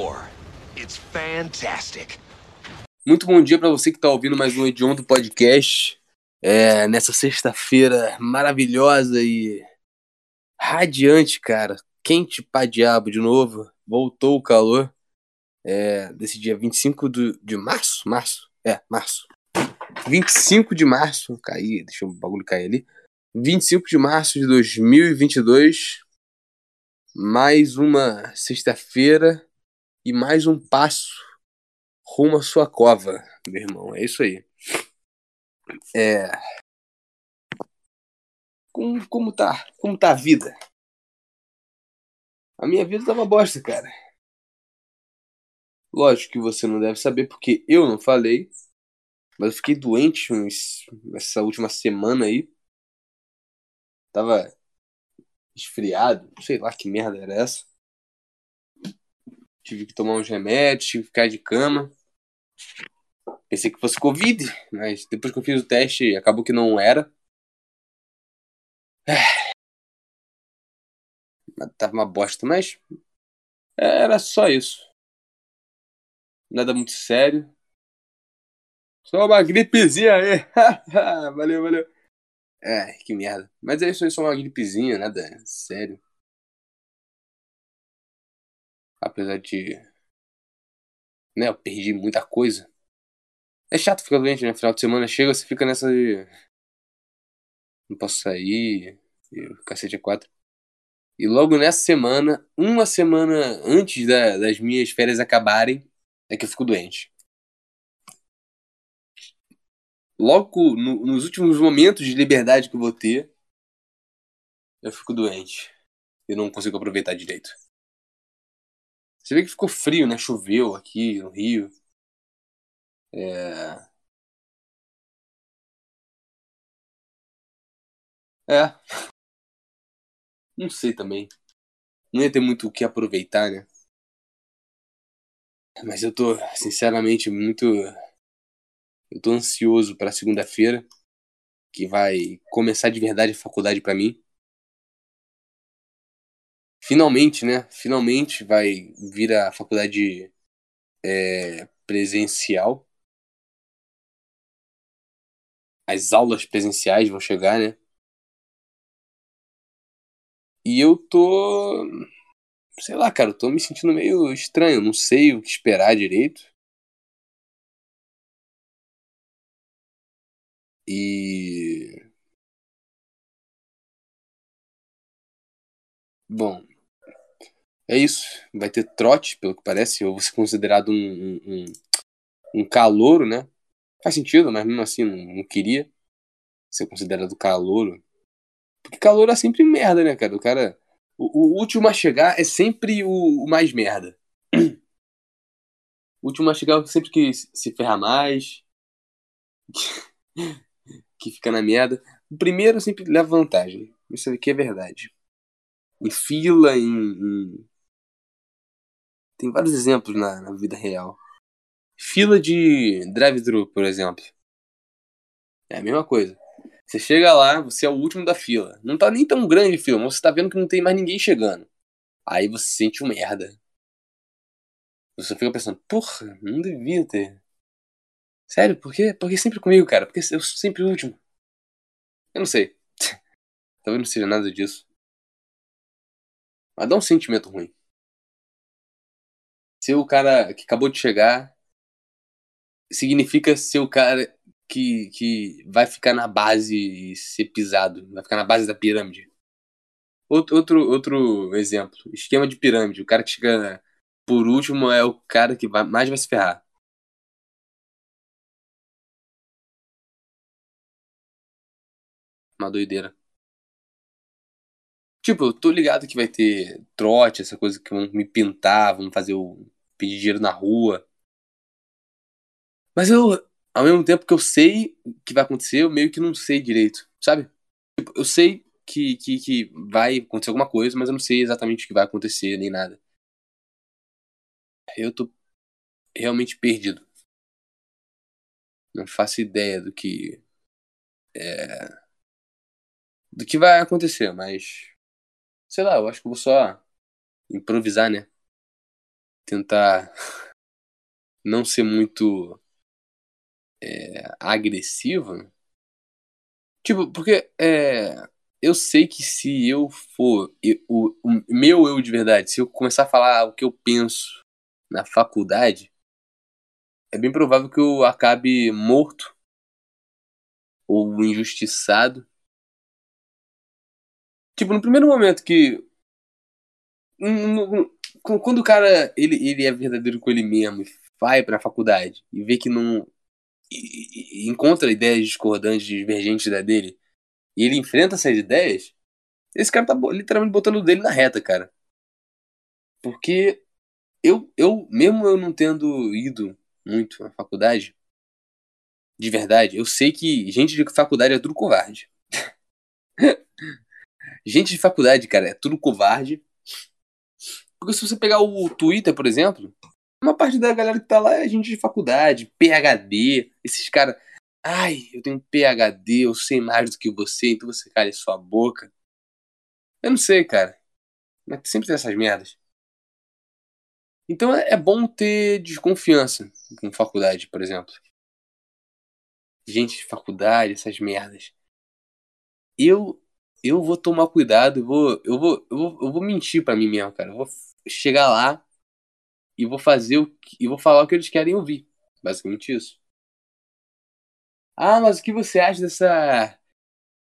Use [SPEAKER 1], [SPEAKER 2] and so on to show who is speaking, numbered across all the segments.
[SPEAKER 1] war. It's fantastic.
[SPEAKER 2] Muito bom dia para você que está ouvindo mais um Edion do podcast. É, nessa sexta-feira maravilhosa e radiante, cara. Quente pra diabo de novo. Voltou o calor. É, desse dia 25 do, de março? Março? É, março. 25 de março. Caí, deixa o bagulho cair ali. 25 de março de 2022. Mais uma sexta-feira e mais um passo rumo à sua cova, meu irmão. É isso aí. É. Como, como tá? Como tá a vida? A minha vida tá uma bosta, cara. Lógico que você não deve saber porque eu não falei. Mas eu fiquei doente uns, essa última semana aí. Tava esfriado, sei lá que merda era essa. Tive que tomar uns remédios, tive que ficar de cama. Pensei que fosse Covid, mas depois que eu fiz o teste, acabou que não era. Tava uma bosta, mas era só isso. Nada muito sério. Só uma gripezinha aí. valeu, valeu. É, que merda. Mas é isso aí, só uma gripezinha, nada sério. Apesar de. Né, eu perdi muita coisa. É chato ficar doente, né? Final de semana chega, você fica nessa de. Não posso sair. Cacete é quatro. E logo nessa semana, uma semana antes da, das minhas férias acabarem, é que eu fico doente. Logo no, nos últimos momentos de liberdade que eu vou ter, eu fico doente. Eu não consigo aproveitar direito. Você vê que ficou frio, né? Choveu aqui no Rio. É. É. Não sei também. Não ia ter muito o que aproveitar, né? Mas eu tô, sinceramente, muito. Eu tô ansioso pra segunda-feira, que vai começar de verdade a faculdade para mim. Finalmente, né? Finalmente vai vir a faculdade é, presencial. As aulas presenciais vão chegar, né? E eu tô. Sei lá, cara, eu tô me sentindo meio estranho. Não sei o que esperar direito. E. Bom, é isso. Vai ter trote, pelo que parece. Eu vou ser considerado um, um, um calouro, né? Faz sentido, mas mesmo assim não, não queria ser considerado calouro. Porque calouro é sempre merda, né, cara? O cara. O, o último a chegar é sempre o, o mais merda. O último a chegar é sempre que se ferra mais. que fica na merda. O primeiro sempre leva vantagem. Isso aqui é verdade. Em fila, em, em tem vários exemplos na, na vida real. Fila de drive-thru, por exemplo. É a mesma coisa. Você chega lá, você é o último da fila. Não tá nem tão grande a fila, mas você tá vendo que não tem mais ninguém chegando. Aí você sente um merda. Você fica pensando, porra, não devia ter. Sério, por quê? Porque sempre comigo, cara. Porque eu sou sempre o último. Eu não sei. Talvez não seja nada disso. Mas dá um sentimento ruim ser o cara que acabou de chegar significa ser o cara que, que vai ficar na base e ser pisado, vai ficar na base da pirâmide. Outro, outro, outro exemplo, esquema de pirâmide. O cara que chega por último é o cara que vai, mais vai se ferrar. Uma doideira. Tipo, eu tô ligado que vai ter trote, essa coisa que vão me pintar, vão fazer o pedir dinheiro na rua. Mas eu, ao mesmo tempo que eu sei que vai acontecer, eu meio que não sei direito, sabe? Tipo, eu sei que, que, que vai acontecer alguma coisa, mas eu não sei exatamente o que vai acontecer, nem nada. Eu tô realmente perdido. Não faço ideia do que. É, do que vai acontecer, mas sei lá, eu acho que vou só improvisar, né? Tentar não ser muito é, agressivo. Tipo, porque é, eu sei que se eu for eu, o, o meu eu de verdade, se eu começar a falar o que eu penso na faculdade, é bem provável que eu acabe morto ou injustiçado. Tipo, no primeiro momento que quando o cara ele, ele é verdadeiro com ele mesmo, vai pra faculdade e vê que não e, e encontra ideias discordantes, divergentes da dele, e ele enfrenta essas ideias, esse cara tá literalmente botando o dele na reta, cara. Porque eu, eu mesmo eu não tendo ido muito à faculdade, de verdade, eu sei que gente de faculdade é tudo covarde. gente de faculdade, cara, é tudo covarde. Porque se você pegar o Twitter, por exemplo, uma parte da galera que tá lá é gente de faculdade, PhD, esses caras. Ai, eu tenho PhD, eu sei mais do que você, então você cala sua boca. Eu não sei, cara. Mas sempre tem essas merdas. Então é, é bom ter desconfiança com faculdade, por exemplo. Gente de faculdade, essas merdas. Eu eu vou tomar cuidado, eu vou eu vou eu vou, eu vou mentir para mim mesmo, cara. Eu vou chegar lá e vou fazer o que, e vou falar o que eles querem ouvir. Basicamente isso. Ah, mas o que você acha dessa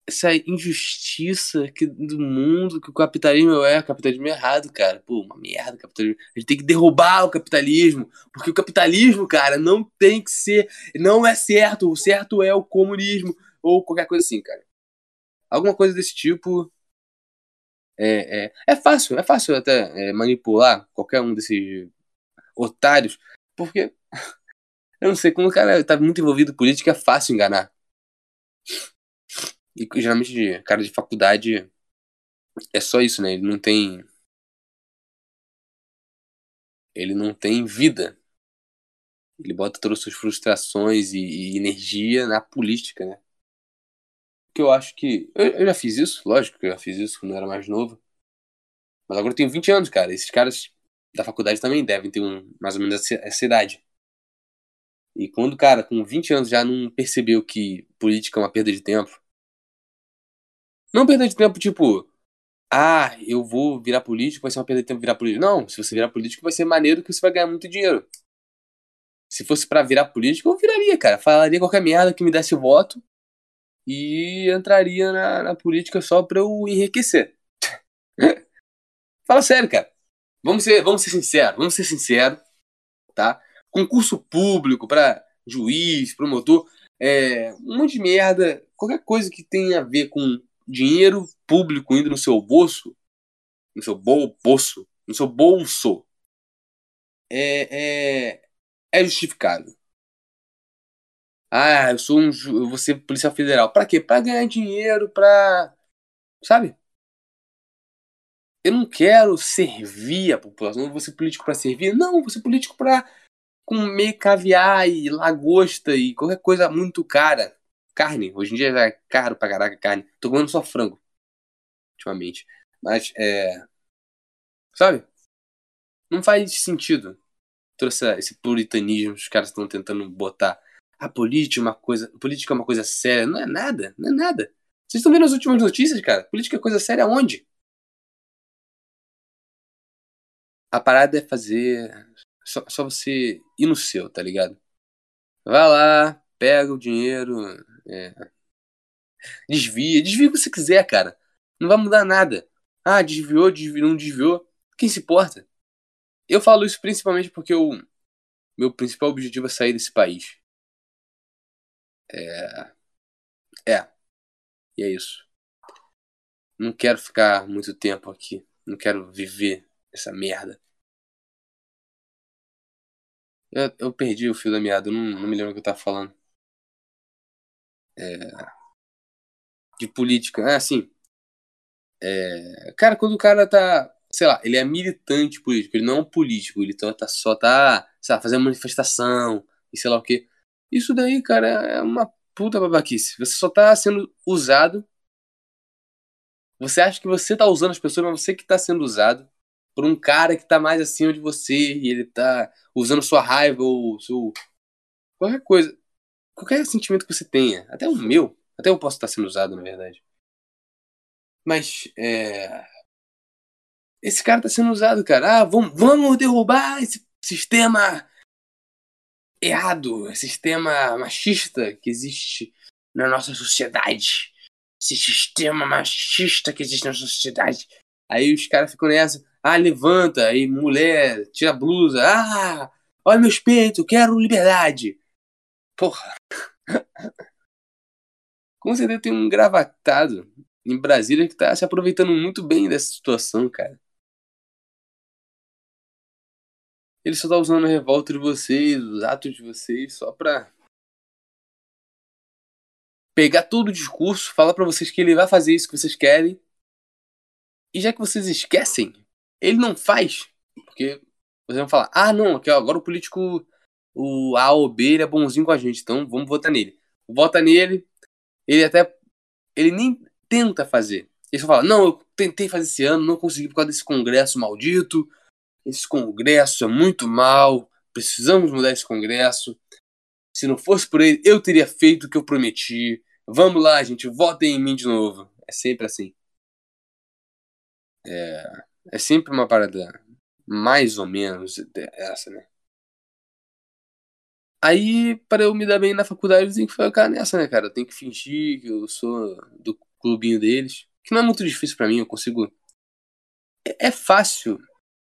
[SPEAKER 2] essa injustiça que, do mundo que o capitalismo é? O capitalismo é errado, cara. Pô, uma merda, capitalismo. A gente tem que derrubar o capitalismo, porque o capitalismo, cara, não tem que ser, não é certo. O certo é o comunismo ou qualquer coisa assim, cara. Alguma coisa desse tipo. É, é, é fácil, é fácil até é, manipular qualquer um desses otários, porque eu não sei, quando o cara tá muito envolvido em política é fácil enganar. E geralmente, cara de faculdade é só isso, né? Ele não tem. Ele não tem vida. Ele bota todas as suas frustrações e, e energia na política, né? Que eu acho que. Eu, eu, já fiz isso, lógico que eu já fiz isso quando eu era mais novo. Mas agora eu tenho 20 anos, cara. Esses caras da faculdade também devem ter um, mais ou menos essa idade. E quando o cara com 20 anos já não percebeu que política é uma perda de tempo. Não perda de tempo, tipo, ah, eu vou virar político, vai ser uma perda de tempo virar político. Não, se você virar político vai ser maneiro que você vai ganhar muito dinheiro. Se fosse para virar político, eu viraria, cara. Falaria qualquer merda que me desse voto e entraria na, na política só pra eu enriquecer. Fala sério, cara. Vamos ser, vamos ser sinceros, vamos ser sinceros, tá? Concurso público para juiz, promotor, é, um monte de merda, qualquer coisa que tenha a ver com dinheiro público indo no seu bolso, no seu bolso, no seu bolso, é, é, é justificável. Ah, eu sou um, eu vou ser policial federal. Para quê? Para ganhar dinheiro, para, sabe? Eu não quero servir a população, não vou ser político para servir, não, vou ser político para comer caviar e lagosta e qualquer coisa muito cara. Carne, hoje em dia já é caro pra caraca carne. Tô comendo só frango, ultimamente. Mas, é. Sabe? Não faz sentido essa, esse puritanismo que os caras estão tentando botar. A política é uma coisa. Política é uma coisa séria. Não é nada, não é nada. Vocês estão vendo as últimas notícias, cara? Política é coisa séria onde? A parada é fazer. Só, só você ir no seu, tá ligado? Vai lá, pega o dinheiro, é, desvia, desvia o que você quiser, cara. Não vai mudar nada. Ah, desviou, desviou, não desviou. Quem se importa? Eu falo isso principalmente porque o meu principal objetivo é sair desse país. É. É. E é isso. Não quero ficar muito tempo aqui. Não quero viver essa merda. Eu, eu perdi o fio da meada, não, não me lembro o que eu tava falando. É, de política. É assim. É, cara, quando o cara tá. Sei lá, ele é militante político, ele não é um político, ele tá, tá só tá, sei lá, fazendo manifestação e sei lá o que. Isso daí, cara, é uma puta babaquice. Você só tá sendo usado. Você acha que você tá usando as pessoas, mas você que tá sendo usado por um cara que tá mais acima de você e ele tá usando sua raiva ou seu. qualquer coisa. Qualquer sentimento que você tenha. Até o meu. Até eu posso estar sendo usado, na verdade. Mas, é. Esse cara tá sendo usado, cara. Ah, vamos, vamos derrubar esse sistema errado, sistema machista que existe na nossa sociedade. Esse sistema machista que existe na sociedade. Aí os caras ficam nessa. Ah, levanta. Aí mulher, tira a blusa. Ah, olha meus peitos, quero liberdade. Porra. Com certeza tem um gravatado em Brasília que tá se aproveitando muito bem dessa situação, cara. Ele só tá usando a revolta de vocês, os atos de vocês, só pra pegar todo o discurso, falar para vocês que ele vai fazer isso que vocês querem. E já que vocês esquecem, ele não faz. Porque vocês vão falar, ah não, aqui, ó, agora o político, o A ou B, ele é bonzinho com a gente, então vamos votar nele. Vota nele, ele até. Ele nem tenta fazer. Ele só fala, não, eu tentei fazer esse ano, não consegui por causa desse congresso maldito esse Congresso é muito mal, precisamos mudar esse Congresso. Se não fosse por ele, eu teria feito o que eu prometi. Vamos lá, gente, votem em mim de novo. É sempre assim. É, é sempre uma parada mais ou menos essa, né? Aí, para eu me dar bem na faculdade, eu tenho que ficar nessa, né, cara? Eu tenho que fingir que eu sou do clubinho deles. Que não é muito difícil para mim, eu consigo. É, é fácil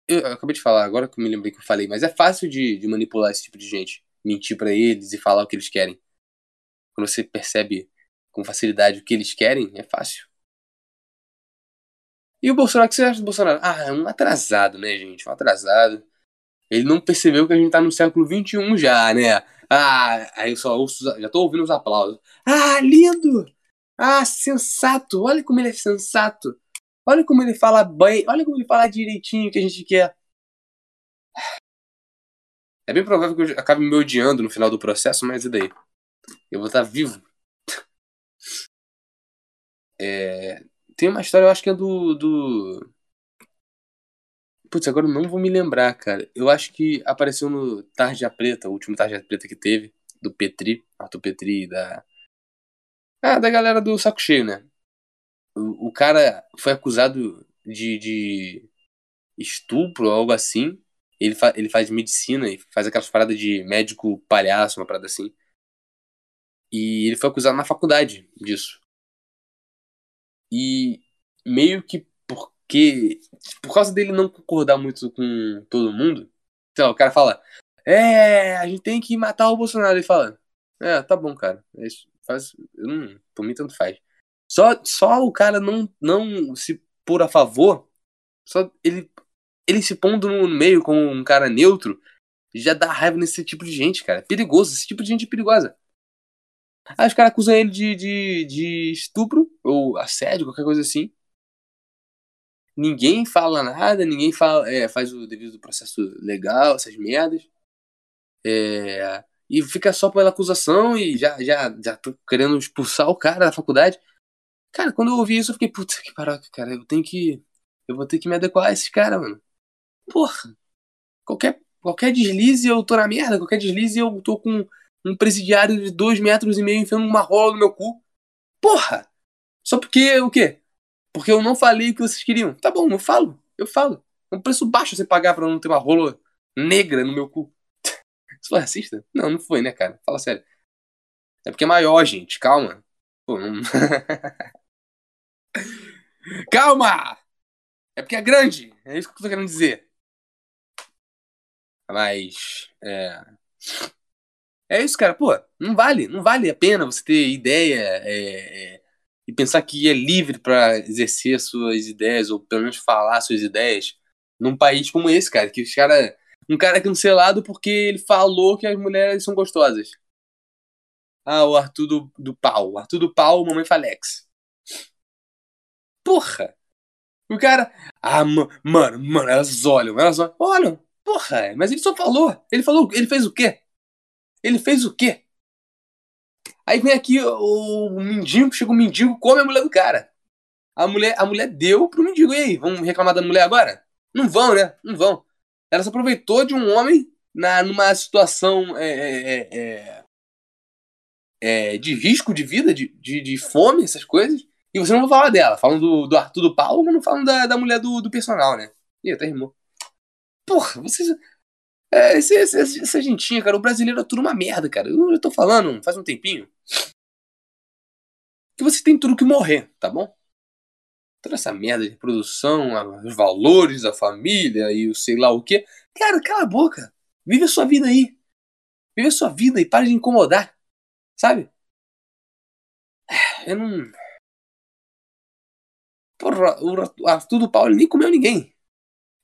[SPEAKER 2] eu, acabei de falar, agora que eu me lembrei que eu falei, mas é fácil de, de manipular esse tipo de gente. Mentir para eles e falar o que eles querem. Quando você percebe com facilidade o que eles querem, é fácil. E o Bolsonaro, o que você acha do Bolsonaro? Ah, é um atrasado, né, gente? Um atrasado. Ele não percebeu que a gente tá no século XXI já, né? Ah, aí eu só ouço, já tô ouvindo os aplausos. Ah, lindo! Ah, sensato! Olha como ele é sensato! Olha como ele fala bem, olha como ele fala direitinho que a gente quer. É bem provável que eu acabe me odiando no final do processo, mas e daí? Eu vou estar vivo. É... Tem uma história, eu acho que é do. do... Putz, agora eu não vou me lembrar, cara. Eu acho que apareceu no Tarja Preta, o último Tarja Preta que teve, do Petri, Arthur Petri, da. Ah, da galera do Saco Cheio, né? O, cara foi acusado de, de estupro ou algo assim. Ele, fa ele faz medicina e faz aquelas paradas de médico palhaço, uma parada assim. E ele foi acusado na faculdade disso. E meio que porque. Por causa dele não concordar muito com todo mundo. Então, o cara fala. É, a gente tem que matar o Bolsonaro. Ele fala. É, tá bom, cara. É isso. Faz. Por mim, tanto faz. Só, só o cara não, não se pôr a favor, só ele, ele se pondo no meio como um cara neutro, já dá raiva nesse tipo de gente, cara. Perigoso, esse tipo de gente é perigosa. Aí os caras acusam ele de, de, de estupro ou assédio, qualquer coisa assim. Ninguém fala nada, ninguém fala, é, faz o devido processo legal, essas merdas. É, e fica só pela acusação e já, já, já tô querendo expulsar o cara da faculdade. Cara, quando eu ouvi isso, eu fiquei, puta que paroca, cara, eu tenho que. Eu vou ter que me adequar a esse cara, mano. Porra. Qualquer, qualquer deslize eu tô na merda, qualquer deslize eu tô com um presidiário de dois metros e meio enfiando uma rola no meu cu. Porra! Só porque o quê? Porque eu não falei o que vocês queriam. Tá bom, eu falo, eu falo. É um preço baixo você pagar pra não ter uma rola negra no meu cu. Isso foi racista? Não, não foi, né, cara? Fala sério. É porque é maior, gente. Calma. Pô, não... Calma! É porque é grande. É isso que eu tô querendo dizer. Mas. É. É isso, cara. Pô, não vale. Não vale a pena você ter ideia é, é, e pensar que é livre para exercer suas ideias, ou pelo menos falar suas ideias, num país como esse, cara. Que os cara. Um cara cancelado porque ele falou que as mulheres são gostosas. Ah, o Arthur do, do pau. O Arthur do pau, mamãe Falex. Porra! O cara. Ah, mano, mano, elas olham, elas olham. Olham, porra, mas ele só falou. Ele falou, ele fez o quê? Ele fez o quê? Aí vem aqui o, o mendigo, chega o mendigo, come a mulher do cara. A mulher, a mulher deu pro mendigo. E aí, vamos reclamar da mulher agora? Não vão, né? Não vão. Ela se aproveitou de um homem na, numa situação é, é, é, é, de risco de vida, de, de, de, fome, essas coisas. E você não vai falar dela. Falam do, do Arthur do Paulo, mas não falam da, da mulher do, do personal, né? Ih, até rimou. Porra, vocês. É, esse, esse, essa gentinha, cara, o brasileiro é tudo uma merda, cara. Eu já tô falando faz um tempinho. Que você tem tudo que morrer, tá bom? Toda essa merda de produção, os valores, a família e o sei lá o que. Cara, cala a boca. Vive a sua vida aí. Vive a sua vida e pare de incomodar. Sabe? Eu não. Porra, o Arthur Paulo nem comeu ninguém.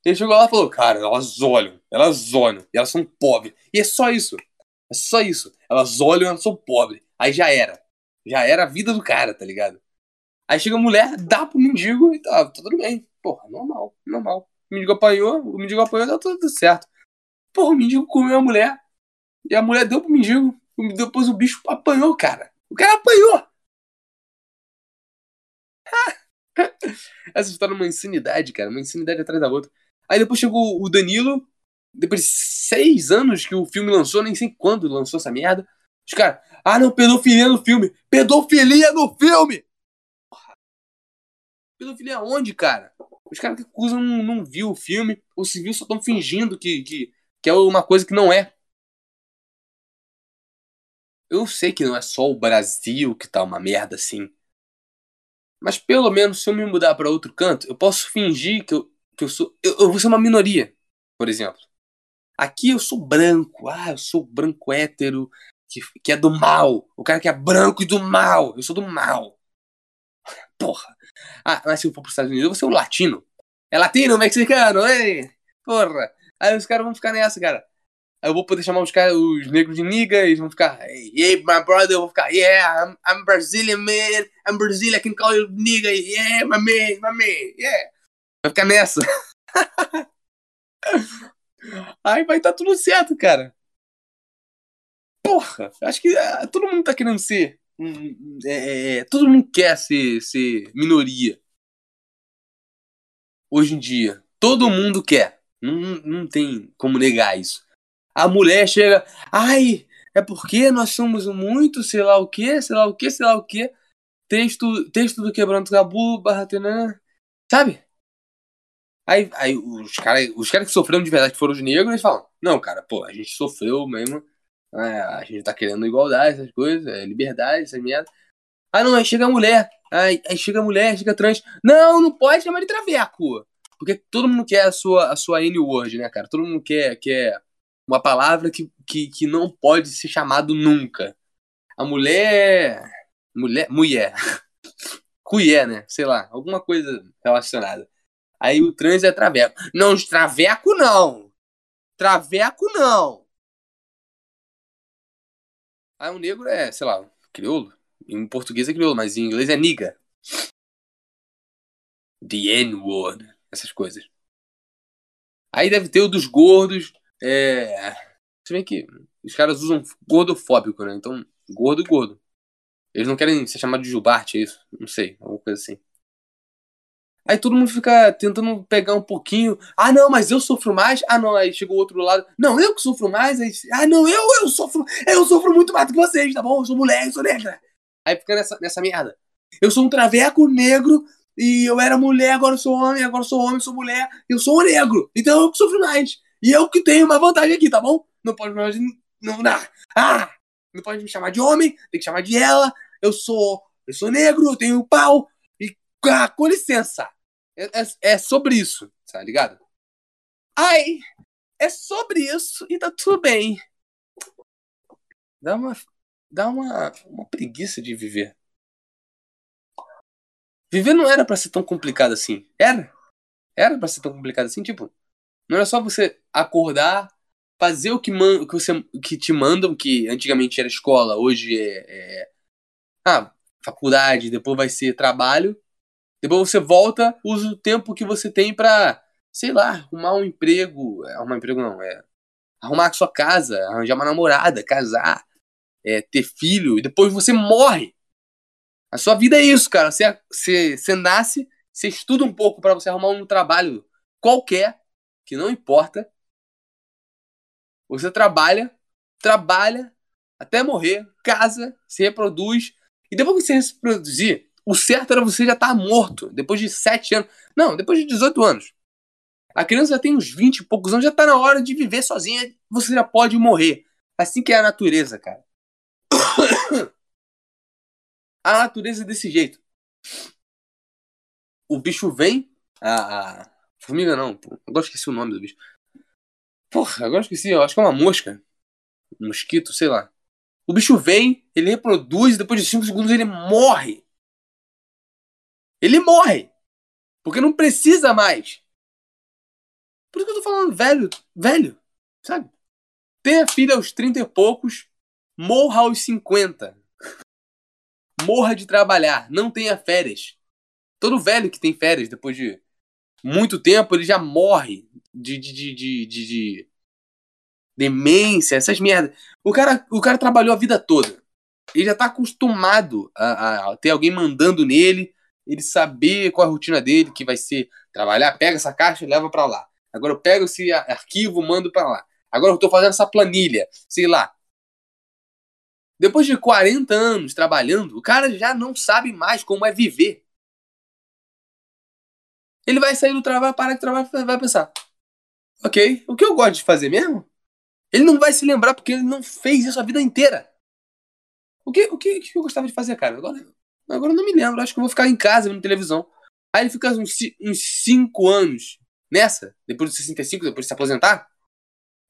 [SPEAKER 2] Ele chegou lá e falou: Cara, elas olham, elas olham, e elas são pobres. E é só isso. É só isso. Elas olham, elas são pobres. Aí já era. Já era a vida do cara, tá ligado? Aí chega a mulher, dá pro mendigo e tá, tá tudo bem. Porra, normal, normal. O mendigo apanhou, o mendigo apanhou, tá tudo certo. Porra, o mendigo comeu a mulher. E a mulher deu pro mendigo. Depois o bicho apanhou, cara. O cara apanhou! Essa história é uma insanidade, cara. Uma insanidade atrás da outra. Aí depois chegou o Danilo. Depois de seis anos que o filme lançou, nem sei quando lançou essa merda. Os caras, ah não, pedofilia no filme. Pedofilia no filme! Pedofilia onde, cara? Os caras que acusam não, não viu o filme, ou se viu só estão fingindo que, que, que é uma coisa que não é. Eu sei que não é só o Brasil que tá uma merda assim. Mas pelo menos se eu me mudar para outro canto, eu posso fingir que eu, que eu sou. Eu, eu, vou ser uma minoria, por exemplo. Aqui eu sou branco. Ah, eu sou branco hétero, que, que é do mal. O cara que é branco e do mal. Eu sou do mal. Porra. Ah, mas se eu for pros Estados Unidos, eu vou ser um latino. É latino, mexicano, ei! Porra. Aí os caras vão ficar nessa, cara eu vou poder chamar os caras, os negros de nigga, eles vão ficar, hey, my brother, eu vou ficar, yeah, I'm, I'm Brazilian, man, I'm Brazilian, I can call you nigga, yeah, my man, my man, yeah. Vai ficar nessa. Aí vai estar tá tudo certo, cara. Porra, acho que uh, todo mundo tá querendo ser. É, é, é, todo mundo quer ser, ser minoria. Hoje em dia. Todo mundo quer. Não, não tem como negar isso. A mulher chega, ai, é porque nós somos muito, sei lá o que, sei lá o que, sei lá o que. Texto, texto do quebrando tabu, barra tenã, sabe? Aí, aí os caras os cara que sofreram de verdade, que foram os negros, eles falam: Não, cara, pô, a gente sofreu mesmo. É, a gente tá querendo igualdade, essas coisas, é, liberdade, essas merda. Ah, não, aí chega a mulher. Aí, aí chega a mulher, chega trans. Não, não pode chamar de traveco. Porque todo mundo quer a sua, a sua N-word, né, cara? Todo mundo quer, quer uma palavra que, que, que não pode ser chamado nunca. A mulher. Mulher. Mulher. Cuié, né? Sei lá, alguma coisa relacionada. Aí o trans é traveco. Não, traveco não! Traveco não! Aí o negro é, sei lá, crioulo. Em português é crioulo, mas em inglês é niga. The N-word. Essas coisas. Aí deve ter o dos gordos, é. Se bem que os caras usam gordofóbico, né? Então, gordo gordo. Eles não querem ser chamados de Jubarte, é isso? Não sei, alguma coisa assim. Aí todo mundo fica tentando pegar um pouquinho. Ah, não, mas eu sofro mais. Ah, não, aí chegou o outro lado. Não, eu que sofro mais. Aí, ah, não, eu, eu sofro. Eu sofro muito mais do que vocês, tá bom? Eu sou mulher, eu sou negra. Aí fica nessa, nessa merda. Eu sou um traveco negro e eu era mulher, agora eu sou homem, agora eu sou homem, sou mulher, eu sou um negro. Então eu que sofro mais. E eu que tenho uma vantagem aqui, tá bom? Não pode me não dá. Ah! Não pode me chamar de homem, tem que chamar de ela. Eu sou, eu sou negro, eu tenho pau. E ah, com licença. É, é, é sobre isso, tá ligado? Ai, é sobre isso e tá tudo bem. Dá uma dá uma, uma preguiça de viver. Viver não era para ser tão complicado assim. Era? Era para ser tão complicado assim, tipo, não é só você acordar, fazer o que, man, que, você, que te mandam, que antigamente era escola, hoje é, é ah, faculdade, depois vai ser trabalho. Depois você volta, usa o tempo que você tem para, sei lá, arrumar um emprego. É, arrumar um emprego não, é arrumar a sua casa, arranjar uma namorada, casar, é, ter filho, e depois você morre. A sua vida é isso, cara. Você, você, você nasce, você estuda um pouco para você arrumar um trabalho qualquer que não importa. Você trabalha, trabalha até morrer, casa, se reproduz. E depois que você se reproduzir, o certo era você já estar tá morto. Depois de 7 anos. Não, depois de 18 anos. A criança já tem uns 20 e poucos anos, já está na hora de viver sozinha. Você já pode morrer. Assim que é a natureza, cara. a natureza é desse jeito. O bicho vem. A formiga não. Pô, agora esqueci o nome do bicho. Porra, agora esqueci. Eu acho que é uma mosca. Um mosquito, sei lá. O bicho vem, ele reproduz, depois de 5 segundos ele morre. Ele morre. Porque não precisa mais. Por isso que eu tô falando velho, velho, sabe? Tenha filho aos 30 e poucos, morra aos 50. Morra de trabalhar, não tenha férias. Todo velho que tem férias depois de muito tempo, ele já morre de, de, de, de, de, de demência, essas merdas. O cara, o cara trabalhou a vida toda. Ele já tá acostumado a, a ter alguém mandando nele, ele saber qual é a rotina dele, que vai ser trabalhar, pega essa caixa e leva para lá. Agora eu pego esse arquivo, mando para lá. Agora eu tô fazendo essa planilha, sei lá. Depois de 40 anos trabalhando, o cara já não sabe mais como é viver. Ele vai sair do trabalho, parar de trabalhar e vai pensar: Ok, o que eu gosto de fazer mesmo? Ele não vai se lembrar porque ele não fez isso a vida inteira. O que, o que, o que eu gostava de fazer, cara? Agora, agora eu não me lembro. Acho que eu vou ficar em casa vendo televisão. Aí ele fica uns 5 anos nessa, depois dos 65, depois de se aposentar.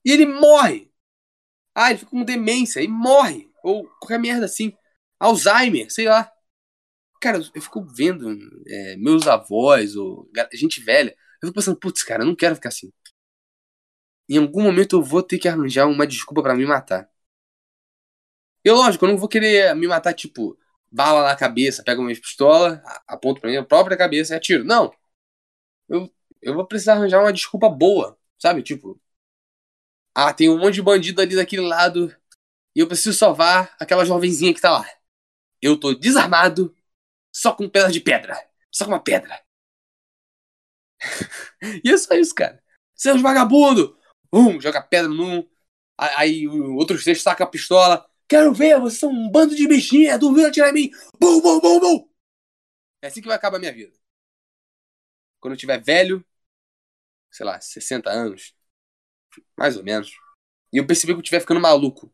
[SPEAKER 2] E ele morre. Ah, ele fica com demência e morre. Ou qualquer merda assim. Alzheimer, sei lá. Cara, eu fico vendo é, meus avós ou gente velha. Eu fico pensando, putz, cara, eu não quero ficar assim. Em algum momento eu vou ter que arranjar uma desculpa para me matar. E lógico, eu não vou querer me matar, tipo, bala na cabeça, pego uma pistola, aponto pra minha própria cabeça e atiro. Não. Eu, eu vou precisar arranjar uma desculpa boa, sabe? Tipo, ah, tem um monte de bandido ali daquele lado e eu preciso salvar aquela jovenzinha que tá lá. Eu tô desarmado, só com pedaço de pedra. Só com uma pedra. e é só isso, cara. Seus vagabundo! Um, joga pedra num. Aí o outro três saca a pistola. Quero ver, vocês são um bando de bichinha, duvido atirar em mim. Bum, bum, bum, bum. É assim que vai acabar a minha vida. Quando eu tiver velho, sei lá, 60 anos, mais ou menos, e eu perceber que eu estiver ficando maluco,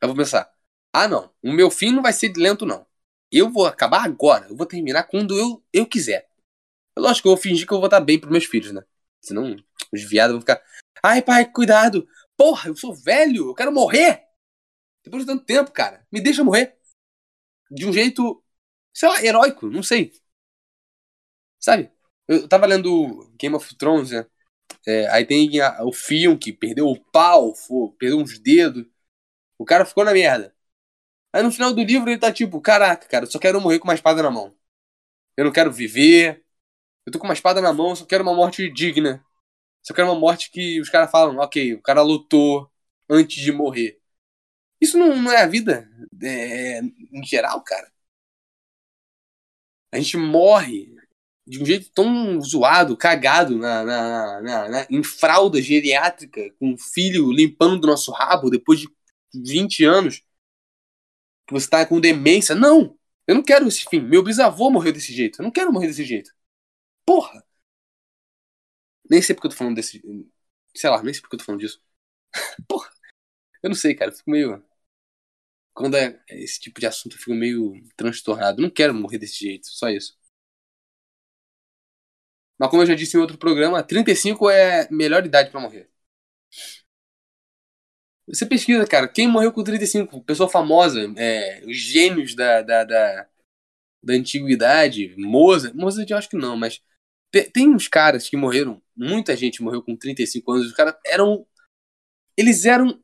[SPEAKER 2] eu vou pensar: ah, não, o meu fim não vai ser lento, não. Eu vou acabar agora, eu vou terminar quando eu, eu quiser. É lógico que eu vou fingir que eu vou estar bem pros meus filhos, né? Senão os viados vão ficar: ai, pai, cuidado, porra, eu sou velho, eu quero morrer. Depois de tanto tempo, cara, me deixa morrer. De um jeito, sei lá, heróico, não sei. Sabe? Eu tava lendo Game of Thrones, né? É, aí tem a, o Fion que perdeu o pau, foi, perdeu uns dedos. O cara ficou na merda. Aí no final do livro ele tá tipo, caraca, cara, eu só quero morrer com uma espada na mão. Eu não quero viver. Eu tô com uma espada na mão, só quero uma morte digna. Só quero uma morte que os caras falam, ok, o cara lutou antes de morrer. Isso não, não é a vida é, em geral, cara. A gente morre de um jeito tão zoado, cagado, na, na, na, na, em fralda geriátrica, com o filho limpando do nosso rabo depois de 20 anos, que você tá com demência. Não! Eu não quero esse fim. Meu bisavô morreu desse jeito. Eu não quero morrer desse jeito. Porra! Nem sei porque eu tô falando desse. Sei lá, nem sei porque eu tô falando disso. Porra! Eu não sei, cara. Eu fico meio. Quando é esse tipo de assunto, eu fico meio transtornado. Eu não quero morrer desse jeito. Só isso. Mas como eu já disse em outro programa, 35 é melhor idade para morrer. Você pesquisa, cara, quem morreu com 35? Pessoa famosa, é, os gênios da, da, da, da antiguidade, Mozart. Mozart eu acho que não, mas tem, tem uns caras que morreram, muita gente morreu com 35 anos, os caras eram. Eles eram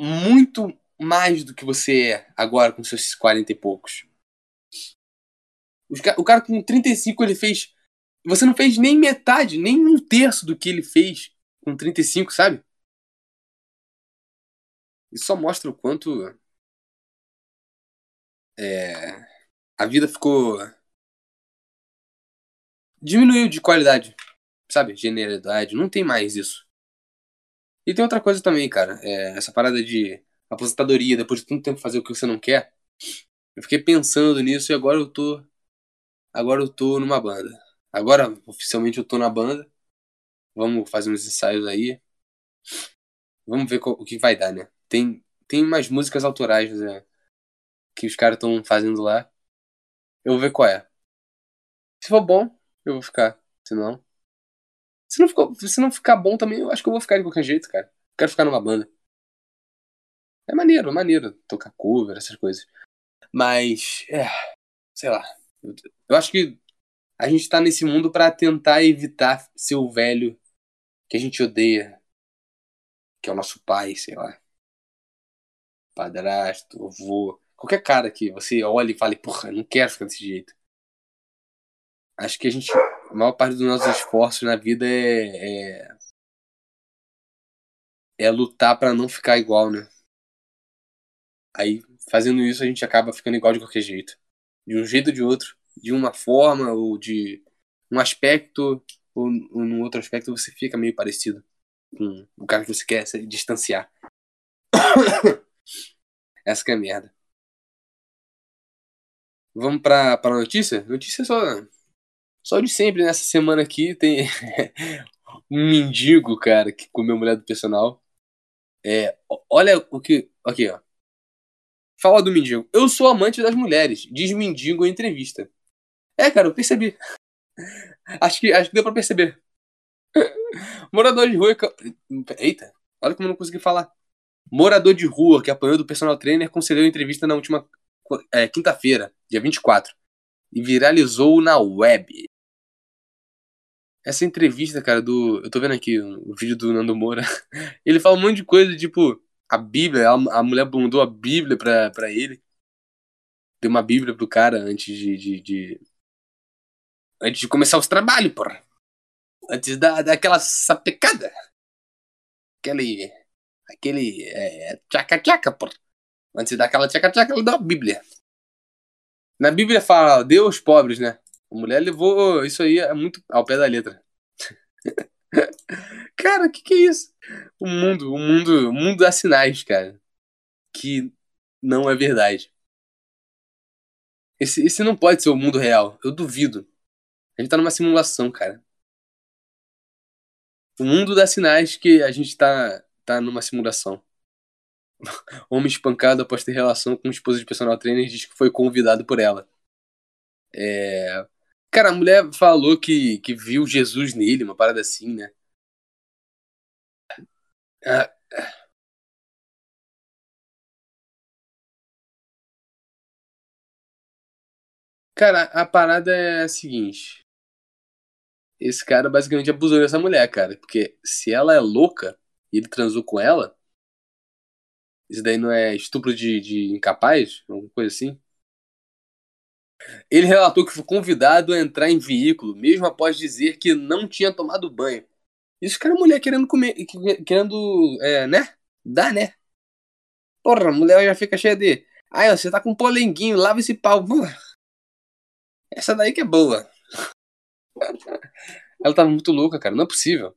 [SPEAKER 2] muito mais do que você é agora com seus 40 e poucos. o cara com 35 ele fez você não fez nem metade, nem um terço do que ele fez com 35, sabe? Isso só mostra o quanto é, a vida ficou diminuiu de qualidade sabe, genialidade. Não tem mais isso. E tem outra coisa também, cara. É, essa parada de aposentadoria, depois de tanto tempo fazer o que você não quer. Eu fiquei pensando nisso e agora eu tô. Agora eu tô numa banda. Agora, oficialmente, eu tô na banda. Vamos fazer uns ensaios aí. Vamos ver o que vai dar, né? Tem, tem mais músicas autorais né, que os caras estão fazendo lá. Eu vou ver qual é. Se for bom, eu vou ficar. Se não. Se não, ficou, se não ficar bom também, eu acho que eu vou ficar de qualquer jeito, cara. Quero ficar numa banda. É maneiro, é maneiro tocar cover, essas coisas. Mas, é, sei lá. Eu, eu acho que a gente tá nesse mundo para tentar evitar ser o velho que a gente odeia. Que é o nosso pai, sei lá. Padrasto, avô. Qualquer cara que você olhe e fale, porra, não quero ficar desse jeito. Acho que a gente. A maior parte dos nossos esforços na vida é. É, é lutar para não ficar igual, né? Aí, fazendo isso, a gente acaba ficando igual de qualquer jeito. De um jeito ou de outro. De uma forma ou de um aspecto ou, ou num outro aspecto você fica meio parecido com o cara que você quer se distanciar. Essa que é merda. Vamos pra, pra notícia? Notícia só, só de sempre. Nessa semana aqui tem um mendigo, cara, que comeu mulher do personal. É, olha o que. Aqui, ó. Fala do mendigo. Eu sou amante das mulheres, diz mendigo em entrevista. É, cara, eu percebi. Acho que, acho que deu pra perceber. Morador de rua. Eita, olha como eu não consegui falar. Morador de rua que apanhou do personal trainer concedeu entrevista na última é, quinta-feira, dia 24, e viralizou na web. Essa entrevista, cara, do. Eu tô vendo aqui o vídeo do Nando Moura. Ele fala um monte de coisa, tipo, a Bíblia, a, mulher mandou a Bíblia pra, pra ele. Deu uma Bíblia pro cara antes de, de, de Antes de começar os trabalhos, porra. Antes da, daquela sapecada. Aquele. Aquele. É, tchaca-tchaca, porra. Antes daquela tchaca-tchaca, ela dá a Bíblia. Na Bíblia fala, Deus pobres, né? A mulher levou isso aí é muito ao pé da letra. cara, o que, que é isso? O mundo, o mundo, o mundo dá sinais, cara. Que não é verdade. Esse, esse não pode ser o mundo real. Eu duvido. A gente tá numa simulação, cara. O mundo dá sinais que a gente tá, tá numa simulação. Homem espancado após ter relação com esposa de personal trainer diz que foi convidado por ela. É... Cara, a mulher falou que, que viu Jesus nele, uma parada assim, né? Ah. Cara, a parada é a seguinte esse cara basicamente abusou dessa mulher, cara. Porque se ela é louca e ele transou com ela, isso daí não é estupro de, de incapaz? Alguma coisa assim? Ele relatou que foi convidado a entrar em veículo, mesmo após dizer que não tinha tomado banho. Isso cara é mulher querendo comer, querendo, é, né? Dá, né? Porra, a mulher já fica cheia de. Ai, você tá com um polenguinho, lava esse pau. Essa daí que é boa. Ela tava muito louca, cara. Não é possível.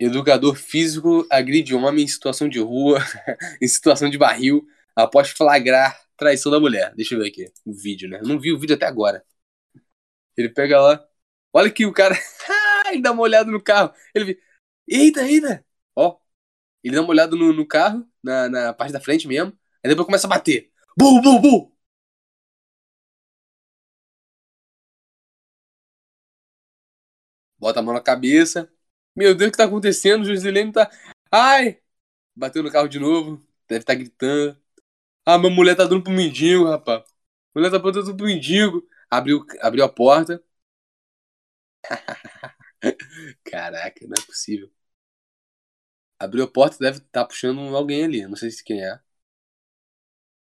[SPEAKER 2] Educador físico agride homem em situação de rua, em situação de barril, após flagrar traição da mulher. Deixa eu ver aqui o vídeo, né? Eu não vi o vídeo até agora. Ele pega lá. Olha que o cara. ele dá uma olhada no carro. Ele vê. Eita, eita! Ó. Ele dá uma olhada no, no carro, na, na parte da frente mesmo. Aí depois começa a bater. Bu, bu, bu! bota a mão na cabeça. Meu Deus, o que tá acontecendo? O Josilene tá. Ai! Bateu no carro de novo. Deve estar tá gritando. Ah, minha mulher tá dando pro mendigo, rapaz. mulher tá dando pro mendigo. Abriu, abriu a porta. Caraca, não é possível. Abriu a porta deve estar tá puxando alguém ali. Não sei se quem é.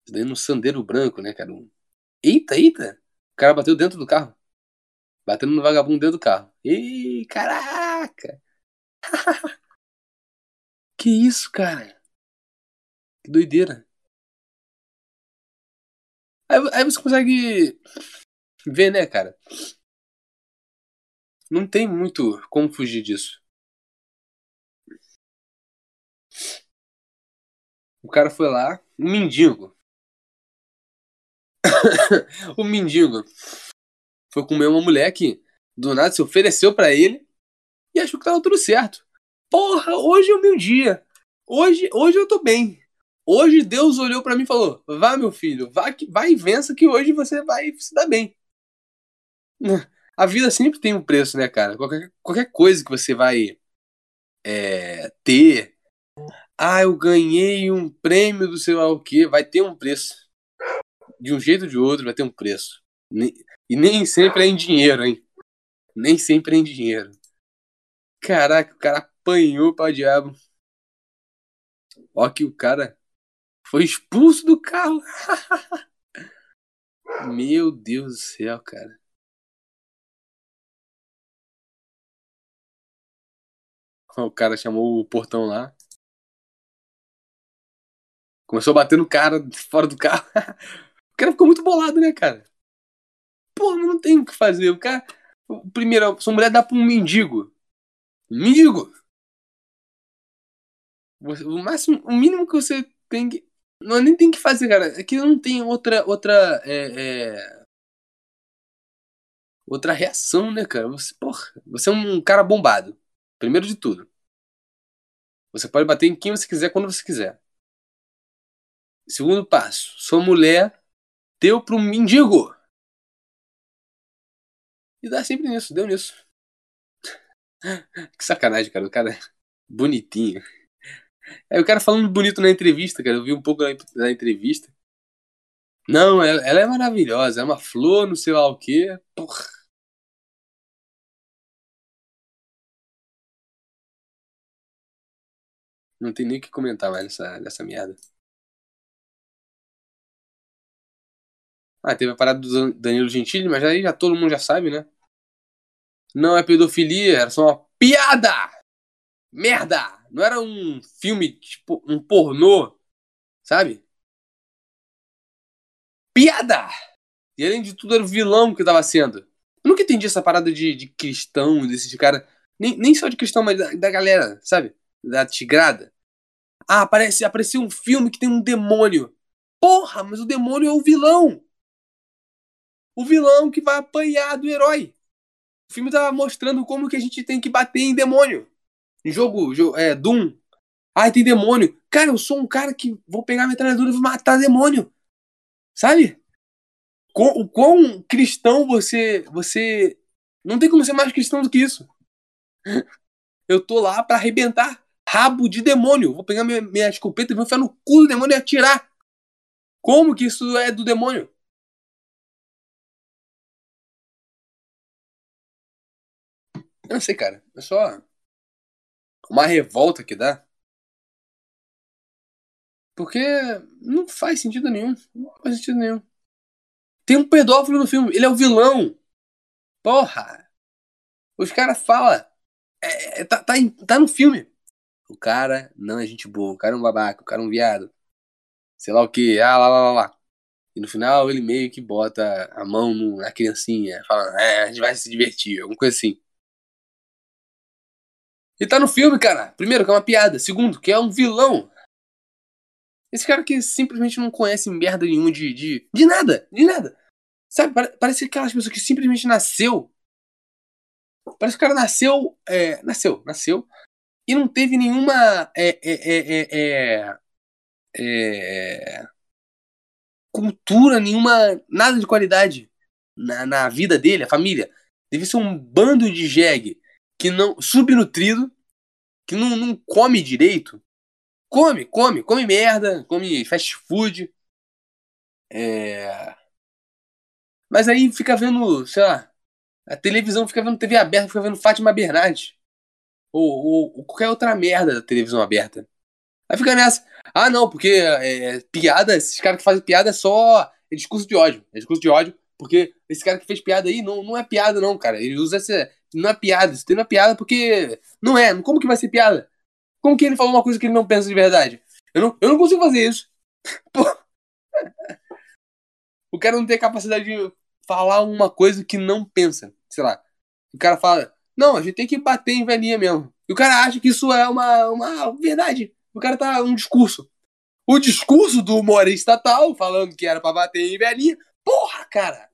[SPEAKER 2] Isso daí no sandeiro branco, né, cara? Eita, eita! O cara bateu dentro do carro. Batendo no vagabundo dentro do carro. Ih, caraca! que isso, cara? Que doideira. Aí, aí você consegue ver, né, cara? Não tem muito como fugir disso. O cara foi lá, um mendigo. o mendigo foi comer uma mulher que do nada se ofereceu para ele e achou que tava tudo certo. Porra, hoje é o meu dia. Hoje, hoje eu tô bem. Hoje Deus olhou para mim e falou: "Vá, meu filho, vá, vai e vença que hoje você vai se dar bem". A vida sempre tem um preço, né, cara? Qualquer, qualquer coisa que você vai é, ter. Ah, eu ganhei um prêmio do sei lá o que, vai ter um preço. De um jeito ou de outro vai ter um preço. E nem sempre é em dinheiro, hein? Nem sempre é em dinheiro. Caraca, o cara apanhou pra diabo. Ó que o cara foi expulso do carro. Meu Deus do céu, cara. O cara chamou o portão lá. Começou a bater no cara fora do carro. O cara ficou muito bolado, né, cara? Pô, não tem o que fazer. O cara. Primeiro, sua mulher dá pra um mendigo. Um mendigo! O máximo, o mínimo que você tem que. Não, nem tem que fazer, cara. É que não tem outra. outra é, é... Outra reação, né, cara? Você, porra, você é um cara bombado. Primeiro de tudo. Você pode bater em quem você quiser quando você quiser. Segundo passo, sua mulher deu para um mendigo. E dá sempre nisso, deu nisso. que sacanagem, cara. O cara é bonitinho. É o cara falando bonito na entrevista, cara. Eu vi um pouco da entrevista. Não, ela, ela é maravilhosa. É uma flor, não sei lá o que. Porra. Não tem nem o que comentar mais nessa, nessa merda. Ah, teve a parada do Danilo Gentili, mas aí já todo mundo já sabe, né? Não é pedofilia, era só uma piada! Merda! Não era um filme, tipo, um pornô, sabe? Piada! E além de tudo, era o vilão que tava sendo. Eu nunca entendi essa parada de, de cristão, desses de cara. Nem, nem só de cristão, mas da, da galera, sabe? Da tigrada. Ah, aparece, apareceu um filme que tem um demônio. Porra, mas o demônio é o vilão. O vilão que vai apanhar do herói. Filme tava mostrando como que a gente tem que bater em demônio. Em jogo, jogo é, Doom. Ai, tem demônio. Cara, eu sou um cara que vou pegar a metralhadora e vou matar demônio. Sabe? O quão cristão você. Você. Não tem como ser mais cristão do que isso. Eu tô lá para arrebentar rabo de demônio. Vou pegar minha, minha escopeta e vou enfiar no cu do demônio e atirar. Como que isso é do demônio? Eu não sei, cara. É só uma revolta que dá. Porque não faz sentido nenhum. Não faz sentido nenhum. Tem um pedófilo no filme. Ele é o vilão. Porra. Os caras falam. É, é, tá, tá, tá no filme. O cara não é gente boa, o cara é um babaca, o cara é um viado. Sei lá o que, ah, lá, lá, lá, lá. E no final ele meio que bota a mão na criancinha, falando, é, a gente vai se divertir, alguma coisa assim. E tá no filme, cara. Primeiro, que é uma piada. Segundo, que é um vilão. Esse cara que simplesmente não conhece merda nenhuma de, de, de nada, de nada. Sabe, parece aquelas pessoas que simplesmente nasceu. Parece que o cara nasceu, é, nasceu, nasceu, e não teve nenhuma é, é, é, cultura, nenhuma nada de qualidade na, na vida dele, a família. Deve ser um bando de jegue que não subnutrido, que não, não come direito. Come, come, come merda, come fast food. É... Mas aí fica vendo, sei lá, a televisão fica vendo TV aberta, fica vendo Fátima Bernardes ou, ou, qualquer outra merda da televisão aberta. Aí fica nessa. Ah, não, porque é, piada, esses caras que fazem piada é só é discurso de ódio. É discurso de ódio, porque esse cara que fez piada aí não, não é piada, não, cara. Ele usa essa. Não é piada, isso não é piada porque. Não é. Como que vai ser piada? Como que ele falou uma coisa que ele não pensa de verdade? Eu não, eu não consigo fazer isso. Pô. O cara não tem capacidade de falar uma coisa que não pensa. Sei lá. O cara fala, Não, a gente tem que bater em velhinha mesmo. E o cara acha que isso é uma, uma verdade. O cara tá um discurso. O discurso do humorista tal, falando que era pra bater em velhinha. Porra, cara!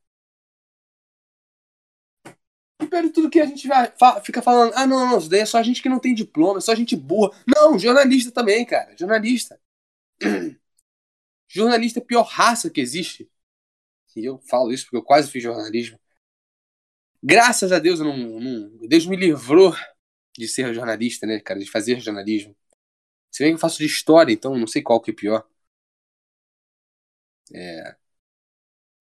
[SPEAKER 2] De tudo que a gente vai, fica falando, ah, não, não, isso daí é só gente que não tem diploma, é só gente burra. Não, jornalista também, cara. Jornalista. jornalista é a pior raça que existe. E eu falo isso porque eu quase fiz jornalismo. Graças a Deus eu não, não. Deus me livrou de ser jornalista, né, cara? De fazer jornalismo. Se bem que eu faço de história, então não sei qual que é pior. É.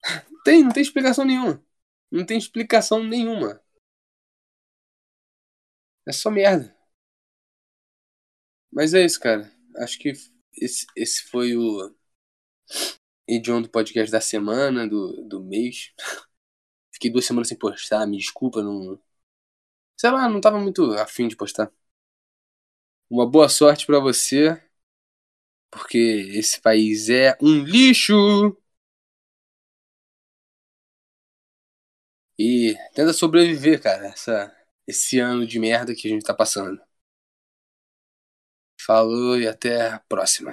[SPEAKER 2] Tem, não tem explicação nenhuma. Não tem explicação nenhuma. É só merda. Mas é isso, cara. Acho que esse, esse foi o Edion do podcast da semana, do, do mês. Fiquei duas semanas sem postar, me desculpa, não. Sei lá, não tava muito afim de postar. Uma boa sorte pra você, porque esse país é um lixo! E tenta sobreviver, cara, essa, esse ano de merda que a gente tá passando. Falou e até a próxima.